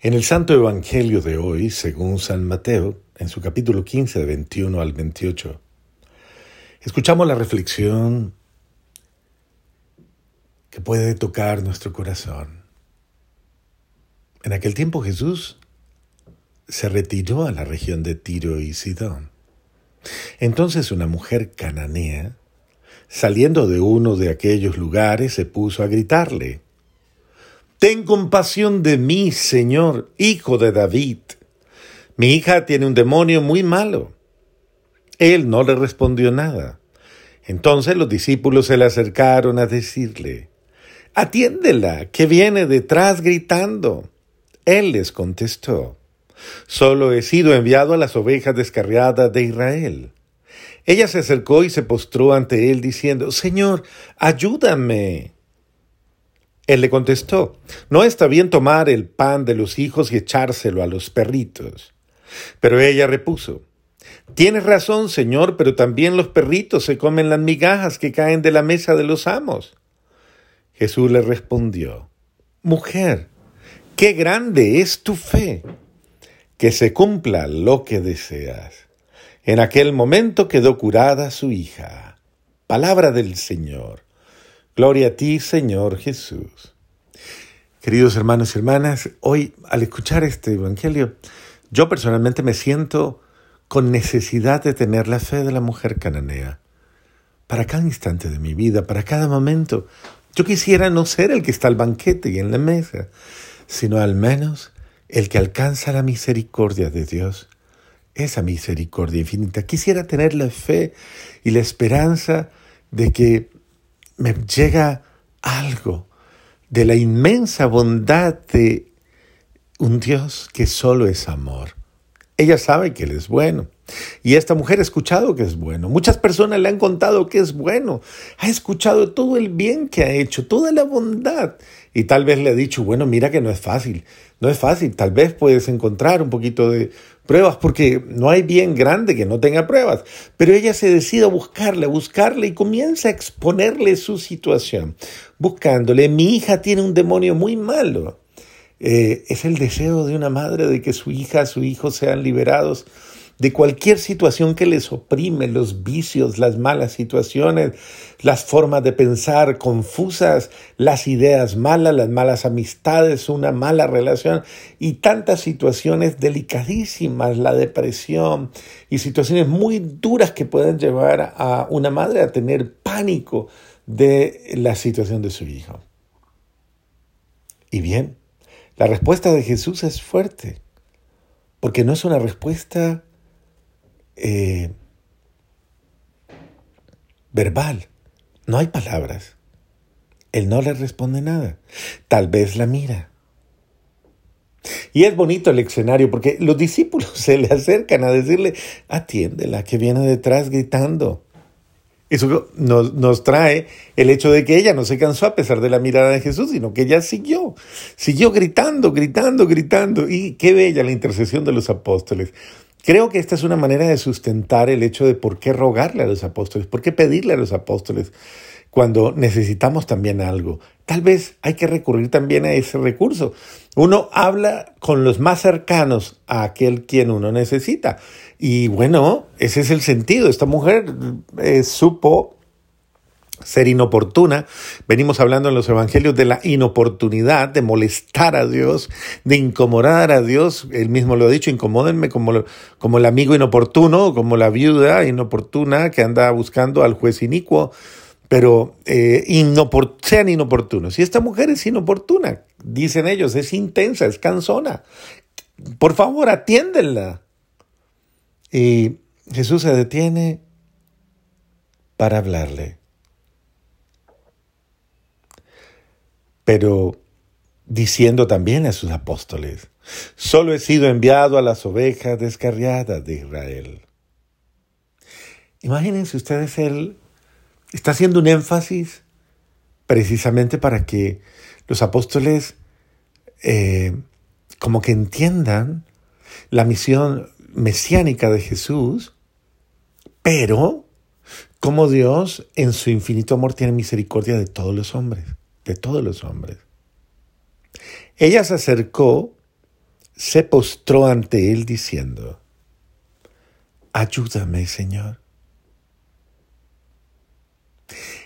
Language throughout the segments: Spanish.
En el Santo Evangelio de hoy, según San Mateo, en su capítulo 15 de 21 al 28, escuchamos la reflexión que puede tocar nuestro corazón. En aquel tiempo Jesús se retiró a la región de Tiro y Sidón. Entonces una mujer cananea, saliendo de uno de aquellos lugares, se puso a gritarle, Ten compasión de mí, Señor, hijo de David. Mi hija tiene un demonio muy malo. Él no le respondió nada. Entonces los discípulos se le acercaron a decirle, Atiéndela, que viene detrás gritando. Él les contestó, Solo he sido enviado a las ovejas descarriadas de Israel. Ella se acercó y se postró ante él diciendo, Señor, ayúdame. Él le contestó, no está bien tomar el pan de los hijos y echárselo a los perritos. Pero ella repuso, Tienes razón, Señor, pero también los perritos se comen las migajas que caen de la mesa de los amos. Jesús le respondió, Mujer, qué grande es tu fe, que se cumpla lo que deseas. En aquel momento quedó curada su hija. Palabra del Señor. Gloria a ti, Señor Jesús. Queridos hermanos y hermanas, hoy al escuchar este Evangelio, yo personalmente me siento con necesidad de tener la fe de la mujer cananea. Para cada instante de mi vida, para cada momento, yo quisiera no ser el que está al banquete y en la mesa, sino al menos el que alcanza la misericordia de Dios, esa misericordia infinita. Quisiera tener la fe y la esperanza de que me llega algo de la inmensa bondad de un Dios que solo es amor. Ella sabe que Él es bueno. Y esta mujer ha escuchado que es bueno. Muchas personas le han contado que es bueno. Ha escuchado todo el bien que ha hecho, toda la bondad. Y tal vez le ha dicho, bueno, mira que no es fácil. No es fácil. Tal vez puedes encontrar un poquito de pruebas porque no hay bien grande que no tenga pruebas. Pero ella se decide a buscarle, a buscarle y comienza a exponerle su situación. Buscándole, mi hija tiene un demonio muy malo. Eh, es el deseo de una madre de que su hija, su hijo sean liberados de cualquier situación que les oprime, los vicios, las malas situaciones, las formas de pensar confusas, las ideas malas, las malas amistades, una mala relación y tantas situaciones delicadísimas, la depresión y situaciones muy duras que pueden llevar a una madre a tener pánico de la situación de su hijo. Y bien, la respuesta de Jesús es fuerte, porque no es una respuesta eh, verbal. No hay palabras. Él no le responde nada. Tal vez la mira. Y es bonito el escenario porque los discípulos se le acercan a decirle, atiéndela, que viene detrás gritando. Eso nos, nos, trae el hecho de que ella no se cansó a pesar de la mirada de Jesús, sino que ella siguió, siguió gritando, gritando, gritando. Y qué bella la intercesión de los apóstoles. Creo que esta es una manera de sustentar el hecho de por qué rogarle a los apóstoles, por qué pedirle a los apóstoles cuando necesitamos también algo. Tal vez hay que recurrir también a ese recurso. Uno habla con los más cercanos a aquel quien uno necesita. Y bueno, ese es el sentido. Esta mujer eh, supo ser inoportuna. Venimos hablando en los evangelios de la inoportunidad, de molestar a Dios, de incomodar a Dios. Él mismo lo ha dicho, incomódenme como, como el amigo inoportuno, como la viuda inoportuna que anda buscando al juez inicuo. Pero eh, sean inoportunos. Y esta mujer es inoportuna, dicen ellos, es intensa, es cansona. Por favor, atiéndenla. Y Jesús se detiene para hablarle. Pero diciendo también a sus apóstoles, solo he sido enviado a las ovejas descarriadas de Israel. Imagínense ustedes, él está haciendo un énfasis precisamente para que los apóstoles eh, como que entiendan la misión mesiánica de Jesús, pero como Dios en su infinito amor tiene misericordia de todos los hombres de todos los hombres. Ella se acercó se postró ante él diciendo, Ayúdame, Señor.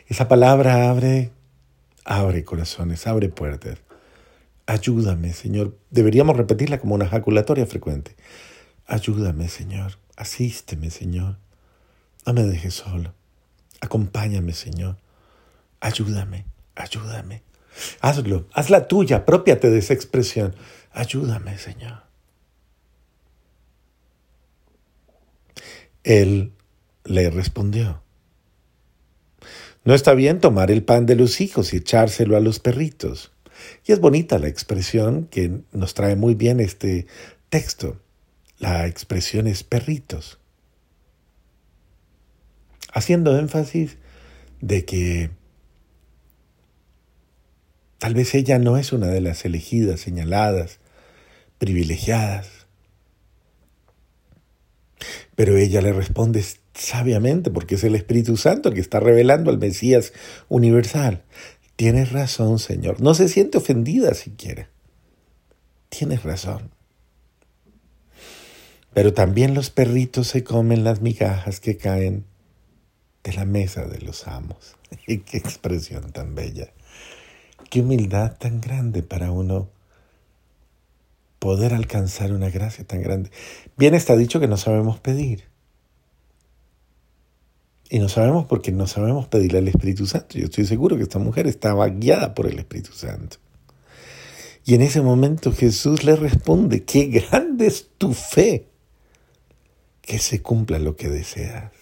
Esa palabra abre, abre corazones, abre puertas. Ayúdame, Señor. Deberíamos repetirla como una ejaculatoria frecuente. Ayúdame, Señor. Asísteme, Señor. No me dejes solo. Acompáñame, Señor. Ayúdame, ayúdame. Hazlo, haz la tuya, apropiate de esa expresión. Ayúdame, Señor. Él le respondió, no está bien tomar el pan de los hijos y echárselo a los perritos. Y es bonita la expresión que nos trae muy bien este texto. La expresión es perritos. Haciendo énfasis de que tal vez ella no es una de las elegidas, señaladas, privilegiadas. Pero ella le responde sabiamente, porque es el Espíritu Santo el que está revelando al Mesías universal. Tienes razón, Señor. No se siente ofendida siquiera. Tienes razón. Pero también los perritos se comen las migajas que caen de la mesa de los amos. qué expresión tan bella. Qué humildad tan grande para uno poder alcanzar una gracia tan grande. Bien está dicho que no sabemos pedir. Y no sabemos porque no sabemos pedirle al Espíritu Santo. Yo estoy seguro que esta mujer estaba guiada por el Espíritu Santo. Y en ese momento Jesús le responde, qué grande es tu fe, que se cumpla lo que deseas.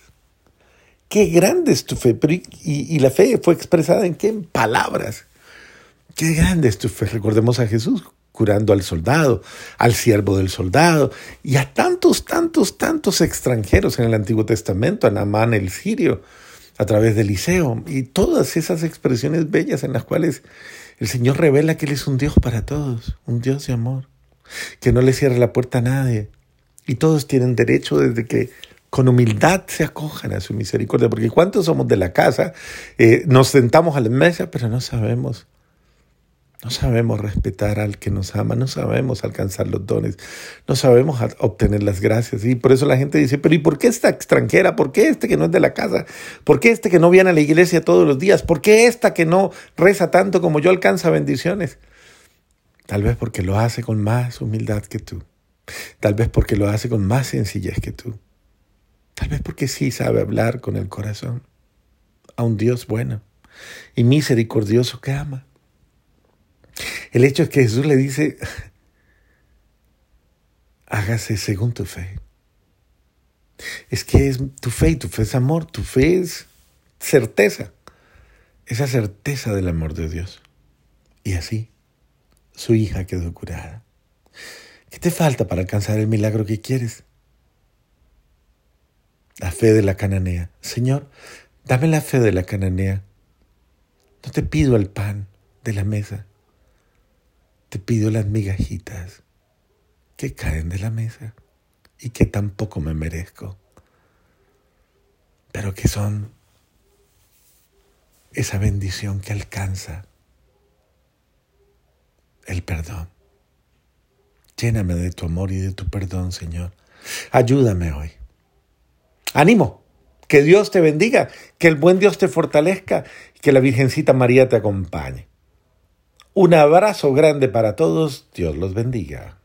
Qué grande es tu fe. y, y, la fe fue expresada en qué? En palabras. Qué grande es tu fe. Recordemos a Jesús curando al soldado, al siervo del soldado, y a tantos, tantos, tantos extranjeros en el Antiguo Testamento, a Naamán el sirio, a través de Eliseo, y todas esas expresiones bellas en las cuales el Señor revela que Él es un Dios para todos, un Dios de amor, que no le cierra la puerta a nadie, y todos tienen derecho desde que con humildad se acojan a su misericordia, porque ¿cuántos somos de la casa? Eh, nos sentamos a la mesa, pero no sabemos no sabemos respetar al que nos ama, no sabemos alcanzar los dones, no sabemos obtener las gracias. Y por eso la gente dice, pero ¿y por qué esta extranjera? ¿Por qué este que no es de la casa? ¿Por qué este que no viene a la iglesia todos los días? ¿Por qué esta que no reza tanto como yo alcanza bendiciones? Tal vez porque lo hace con más humildad que tú. Tal vez porque lo hace con más sencillez que tú. Tal vez porque sí sabe hablar con el corazón a un Dios bueno y misericordioso que ama. El hecho es que Jesús le dice, hágase según tu fe. Es que es tu fe tu fe es amor, tu fe es certeza, esa certeza del amor de Dios. Y así, su hija quedó curada. ¿Qué te falta para alcanzar el milagro que quieres? La fe de la cananea. Señor, dame la fe de la cananea. No te pido el pan de la mesa. Te pido las migajitas que caen de la mesa y que tampoco me merezco, pero que son esa bendición que alcanza el perdón. Lléname de tu amor y de tu perdón, Señor. Ayúdame hoy. Ánimo. Que Dios te bendiga, que el buen Dios te fortalezca y que la Virgencita María te acompañe. Un abrazo grande para todos. Dios los bendiga.